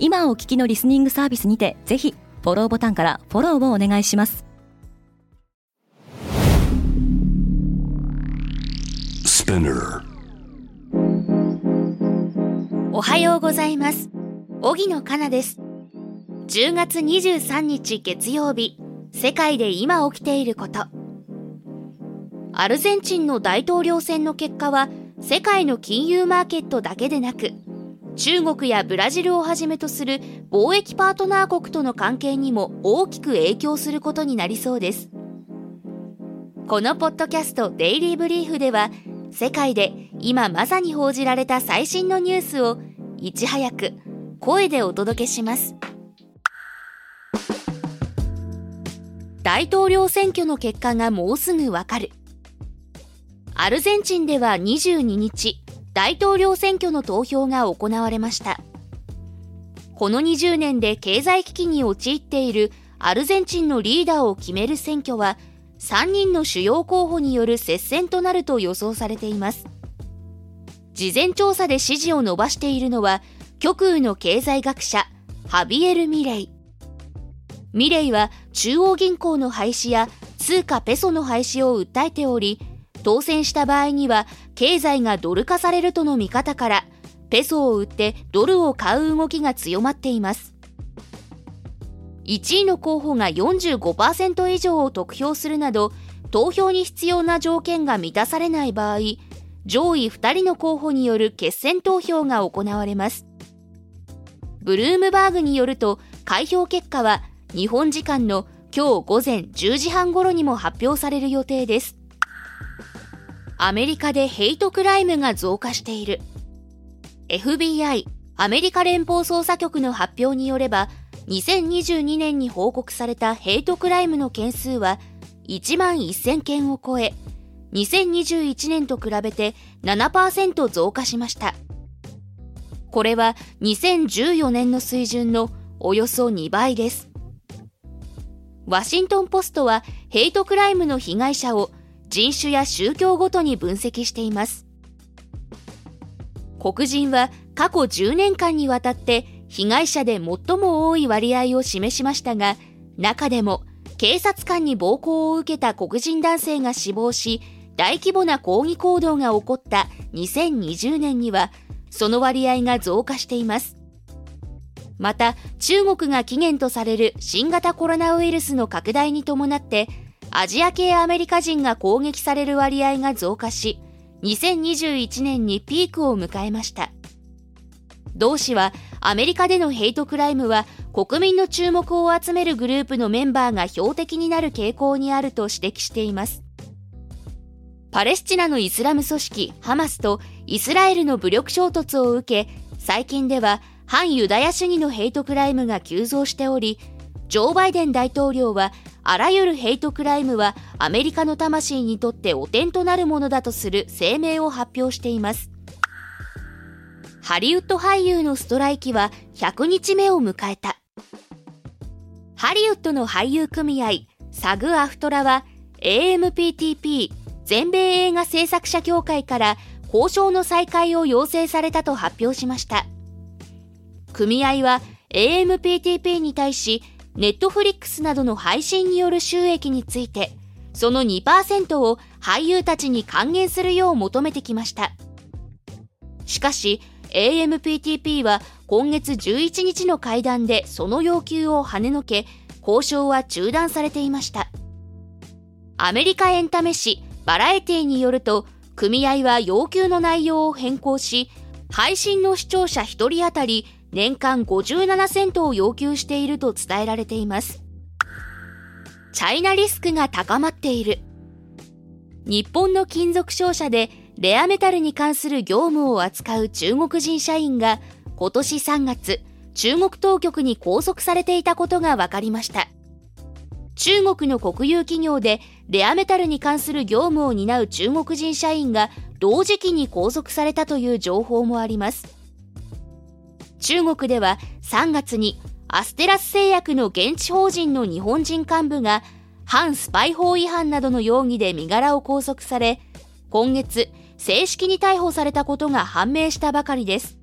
今お聞きのリスニングサービスにてぜひフォローボタンからフォローをお願いします。おはようございます。荻野かなです。10月23日月曜日世界で今起きていること。アルゼンチンの大統領選の結果は世界の金融マーケットだけでなく中国やブラジルをはじめとする貿易パートナー国との関係にも大きく影響することになりそうです。このポッドキャストデイリーブリーフでは世界で今まさに報じられた最新のニュースをいち早く声でお届けします。大統領選挙の結果がもうすぐわかる。アルゼンチンでは22日大統領選挙の投票が行われました。この20年で経済危機に陥っているアルゼンチンのリーダーを決める選挙は3人の主要候補による接戦となると予想されています。事前調査で支持を伸ばしているのは極右の経済学者ハビエル・ミレイ。ミレイは中央銀行の廃止や通貨ペソの廃止を訴えており当選した場合には経済がドル化されるとの見方からペソを売ってドルを買う動きが強まっています。1位の候補が45%以上を得票するなど投票に必要な条件が満たされない場合上位2人の候補による決選投票が行われます。ブルームバーグによると開票結果は日本時間の今日午前10時半頃にも発表される予定です。アメリカでヘイトクライムが増加している FBI アメリカ連邦捜査局の発表によれば2022年に報告されたヘイトクライムの件数は1万1000件を超え、2021年と比べて7%増加しました。これは2014年の水準のおよそ2倍です。ワシントンポストはヘイトクライムの被害者を人種や宗教ごとに分析しています。黒人は過去10年間にわたって被害者で最も多い割合を示しましたが、中でも警察官に暴行を受けた黒人男性が死亡し、大規模な抗議行動が起こった2020年には、その割合が増加しています。また、中国が起源とされる新型コロナウイルスの拡大に伴って、アジア系アメリカ人が攻撃される割合が増加し、2021年にピークを迎えました。同氏はアメリカでのヘイトクライムは国民の注目を集めるグループのメンバーが標的になる傾向にあると指摘しています。パレスチナのイスラム組織ハマスとイスラエルの武力衝突を受け、最近では反ユダヤ主義のヘイトクライムが急増しており、ジョー・バイデン大統領はあらゆるヘイトクライムはアメリカの魂にとって汚点となるものだとする声明を発表しています。ハリウッド俳優のストライキは100日目を迎えた。ハリウッドの俳優組合、サグアフトラは AMPTP 全米映画制作者協会から交渉の再開を要請されたと発表しました。組合は AMPTP に対し、ネットフリックスなどの配信による収益について、その2%を俳優たちに還元するよう求めてきました。しかし、AMPTP は今月11日の会談でその要求を跳ねのけ、交渉は中断されていました。アメリカエンタメ誌バラエティによると、組合は要求の内容を変更し、配信の視聴者1人当たり年間57セントを要求していると伝えられています。チャイナリスクが高まっている。日本の金属商社でレアメタルに関する業務を扱う中国人社員が今年3月、中国当局に拘束されていたことが分かりました。中国の国有企業でレアメタルに関する業務を担う中国人社員が同時期に拘束されたという情報もあります。中国では3月にアステラス製薬の現地法人の日本人幹部が反スパイ法違反などの容疑で身柄を拘束され、今月正式に逮捕されたことが判明したばかりです。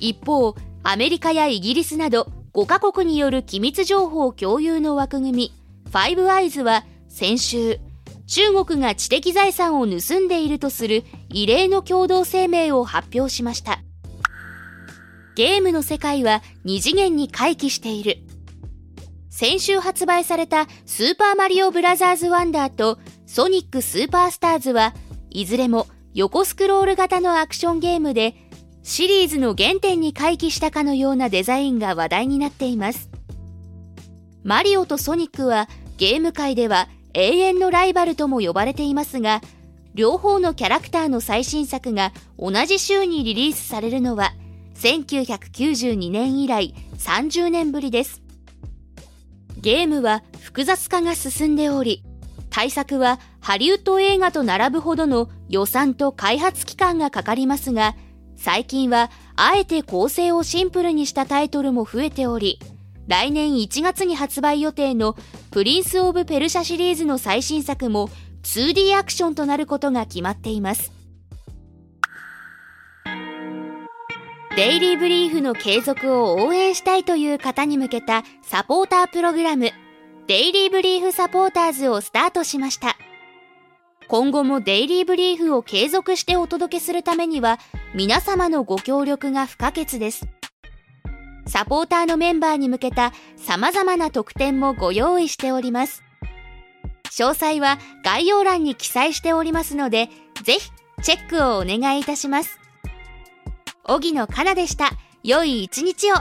一方、アメリカやイギリスなど5カ国による機密情報共有の枠組み、ファイブアイズは先週、中国が知的財産を盗んでいるとする異例の共同声明を発表しました。ゲームの世界は二次元に回帰している。先週発売されたスーパーマリオブラザーズワンダーとソニックスーパースターズはいずれも横スクロール型のアクションゲームでシリーズの原点に回帰したかのようなデザインが話題になっています。マリオとソニックはゲーム界では永遠のライバルとも呼ばれていますが、両方のキャラクターの最新作が同じ週にリリースされるのは1992年以来30年ぶりです。ゲームは複雑化が進んでおり、対策はハリウッド映画と並ぶほどの予算と開発期間がかかりますが、最近はあえて構成をシンプルにしたタイトルも増えており、来年1月に発売予定のプリンス・オブ・ペルシャシリーズの最新作も 2D アクションとなることが決まっています。デイリーブリーフの継続を応援したいという方に向けたサポータープログラム、デイリーブリーフサポーターズをスタートしました。今後もデイリーブリーフを継続してお届けするためには、皆様のご協力が不可欠です。サポーターのメンバーに向けた様々な特典もご用意しております。詳細は概要欄に記載しておりますので、ぜひチェックをお願いいたします。荻野かなでした。良い一日を。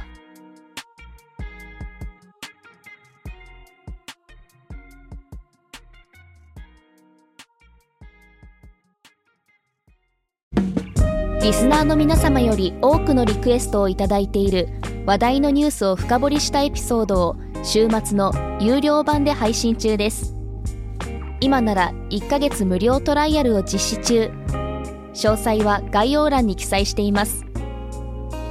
リスナーの皆様より多くのリクエストをいただいている話題のニュースを深掘りしたエピソードを週末の有料版で配信中です今なら1ヶ月無料トライアルを実施中詳細は概要欄に記載しています